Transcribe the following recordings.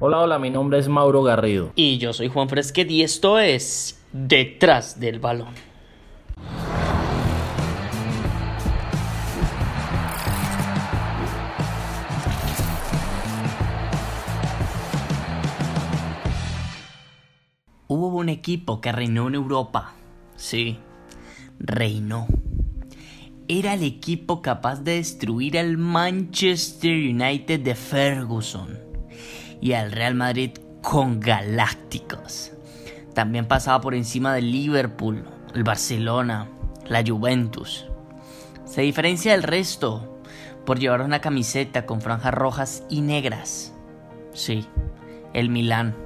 Hola, hola, mi nombre es Mauro Garrido. Y yo soy Juan Fresquet y esto es Detrás del Balón. Hubo un equipo que reinó en Europa. Sí, reinó. Era el equipo capaz de destruir al Manchester United de Ferguson y al Real Madrid con Galácticos. También pasaba por encima del Liverpool, el Barcelona, la Juventus. Se diferencia del resto por llevar una camiseta con franjas rojas y negras. Sí, el Milán.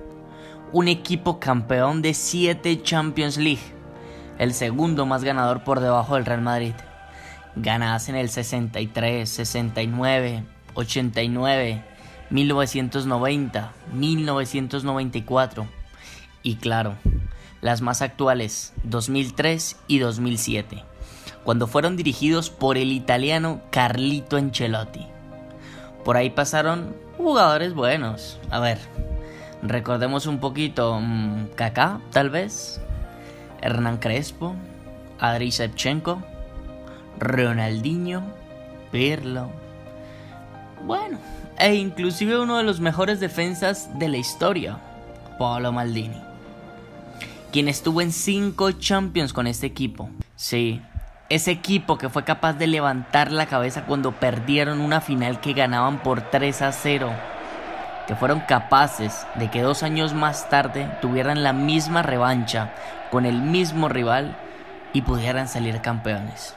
Un equipo campeón de 7 Champions League. El segundo más ganador por debajo del Real Madrid. Ganadas en el 63, 69, 89, 1990, 1994 y claro, las más actuales, 2003 y 2007, cuando fueron dirigidos por el italiano Carlito Ancelotti. Por ahí pasaron jugadores buenos. A ver, recordemos un poquito, mmm, Kaká, tal vez, Hernán Crespo, Adri Shevchenko, Ronaldinho, Pirlo. Bueno, e inclusive uno de los mejores defensas de la historia, Paolo Maldini, quien estuvo en cinco Champions con este equipo. Sí, ese equipo que fue capaz de levantar la cabeza cuando perdieron una final que ganaban por 3 a 0, que fueron capaces de que dos años más tarde tuvieran la misma revancha con el mismo rival y pudieran salir campeones.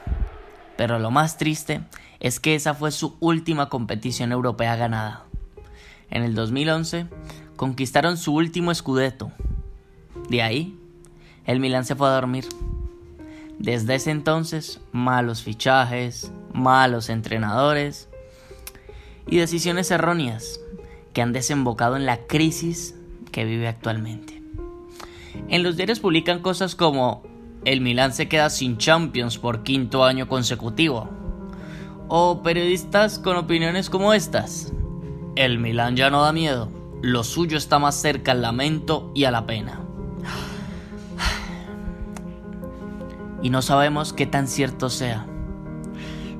Pero lo más triste es que esa fue su última competición europea ganada. En el 2011 conquistaron su último escudeto. De ahí, el Milan se fue a dormir. Desde ese entonces, malos fichajes, malos entrenadores y decisiones erróneas que han desembocado en la crisis que vive actualmente. En los diarios publican cosas como el Milan se queda sin Champions por quinto año consecutivo o periodistas con opiniones como estas. El Milán ya no da miedo, lo suyo está más cerca al lamento y a la pena. Y no sabemos qué tan cierto sea.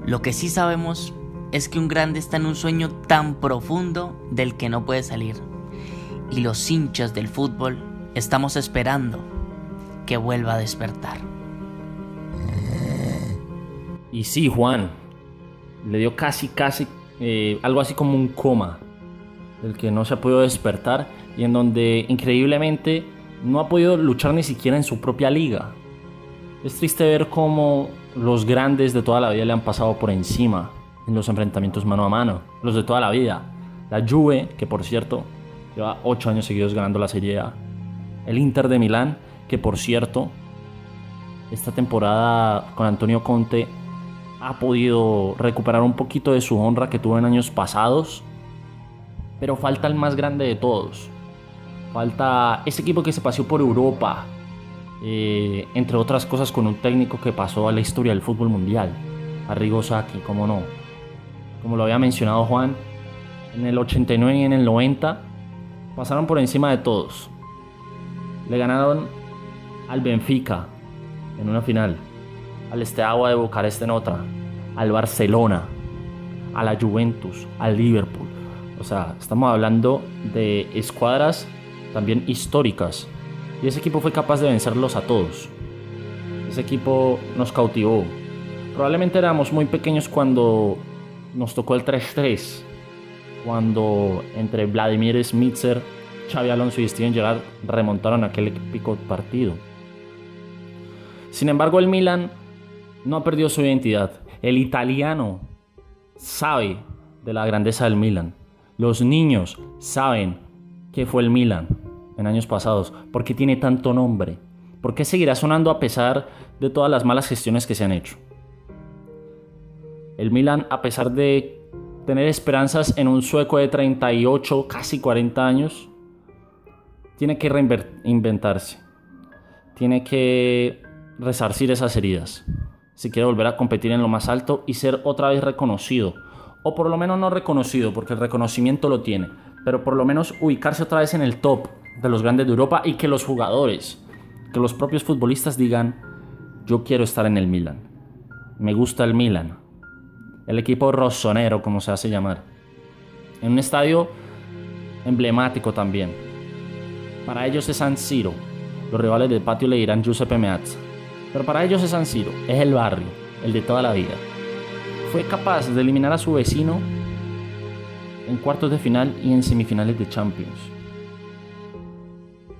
Lo que sí sabemos es que un grande está en un sueño tan profundo del que no puede salir. Y los hinchas del fútbol estamos esperando que vuelva a despertar. Y sí, Juan, le dio casi, casi eh, algo así como un coma, del que no se ha podido despertar y en donde increíblemente no ha podido luchar ni siquiera en su propia liga. Es triste ver cómo los grandes de toda la vida le han pasado por encima en los enfrentamientos mano a mano, los de toda la vida. La Juve, que por cierto lleva 8 años seguidos ganando la Serie A. El Inter de Milán, que por cierto, esta temporada con Antonio Conte ha podido recuperar un poquito de su honra que tuvo en años pasados. Pero falta el más grande de todos. Falta ese equipo que se paseó por Europa. Eh, entre otras cosas con un técnico que pasó a la historia del fútbol mundial. Arrigo Sacchi, como no. Como lo había mencionado Juan, en el 89 y en el 90 pasaron por encima de todos. Le ganaron al Benfica en una final al Steaua de Bucarest en otra, al Barcelona, a la Juventus, al Liverpool. O sea, estamos hablando de escuadras también históricas. Y ese equipo fue capaz de vencerlos a todos. Ese equipo nos cautivó. Probablemente éramos muy pequeños cuando nos tocó el 3-3. Cuando entre Vladimir Smitzer, Xavi Alonso y Steven Gerrard remontaron aquel épico partido. Sin embargo, el Milan no ha perdido su identidad. El italiano sabe de la grandeza del Milan. Los niños saben qué fue el Milan en años pasados. ¿Por qué tiene tanto nombre? ¿Por qué seguirá sonando a pesar de todas las malas gestiones que se han hecho? El Milan, a pesar de tener esperanzas en un sueco de 38, casi 40 años, tiene que reinventarse. Tiene que resarcir esas heridas. Si quiere volver a competir en lo más alto y ser otra vez reconocido. O por lo menos no reconocido, porque el reconocimiento lo tiene, pero por lo menos ubicarse otra vez en el top de los grandes de Europa y que los jugadores, que los propios futbolistas digan, yo quiero estar en el Milan, me gusta el Milan, el equipo rossonero como se hace llamar, en un estadio emblemático también. Para ellos es San Siro, los rivales del patio le dirán Giuseppe Meazza, pero para ellos es San Siro, es el barrio, el de toda la vida. Fue capaz de eliminar a su vecino en cuartos de final y en semifinales de Champions.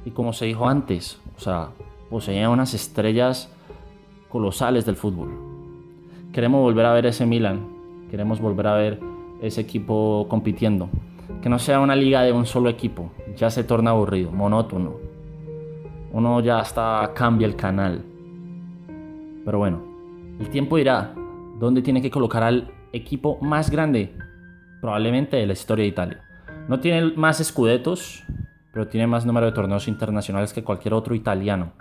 Y como se dijo antes, o sea, poseía unas estrellas colosales del fútbol. Queremos volver a ver ese Milan, queremos volver a ver ese equipo compitiendo. Que no sea una liga de un solo equipo, ya se torna aburrido, monótono. Uno ya hasta cambia el canal. Pero bueno, el tiempo dirá dónde tiene que colocar al equipo más grande probablemente de la historia de Italia. No tiene más escudetos, pero tiene más número de torneos internacionales que cualquier otro italiano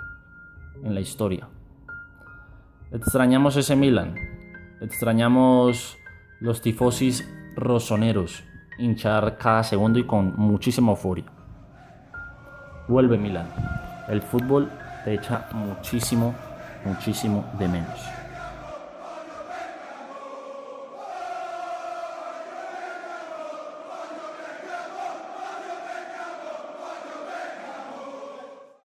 en la historia. Extrañamos ese Milan, extrañamos los tifosis rosoneros, hinchar cada segundo y con muchísima euforia. Vuelve Milan. El fútbol te echa muchísimo, muchísimo de menos.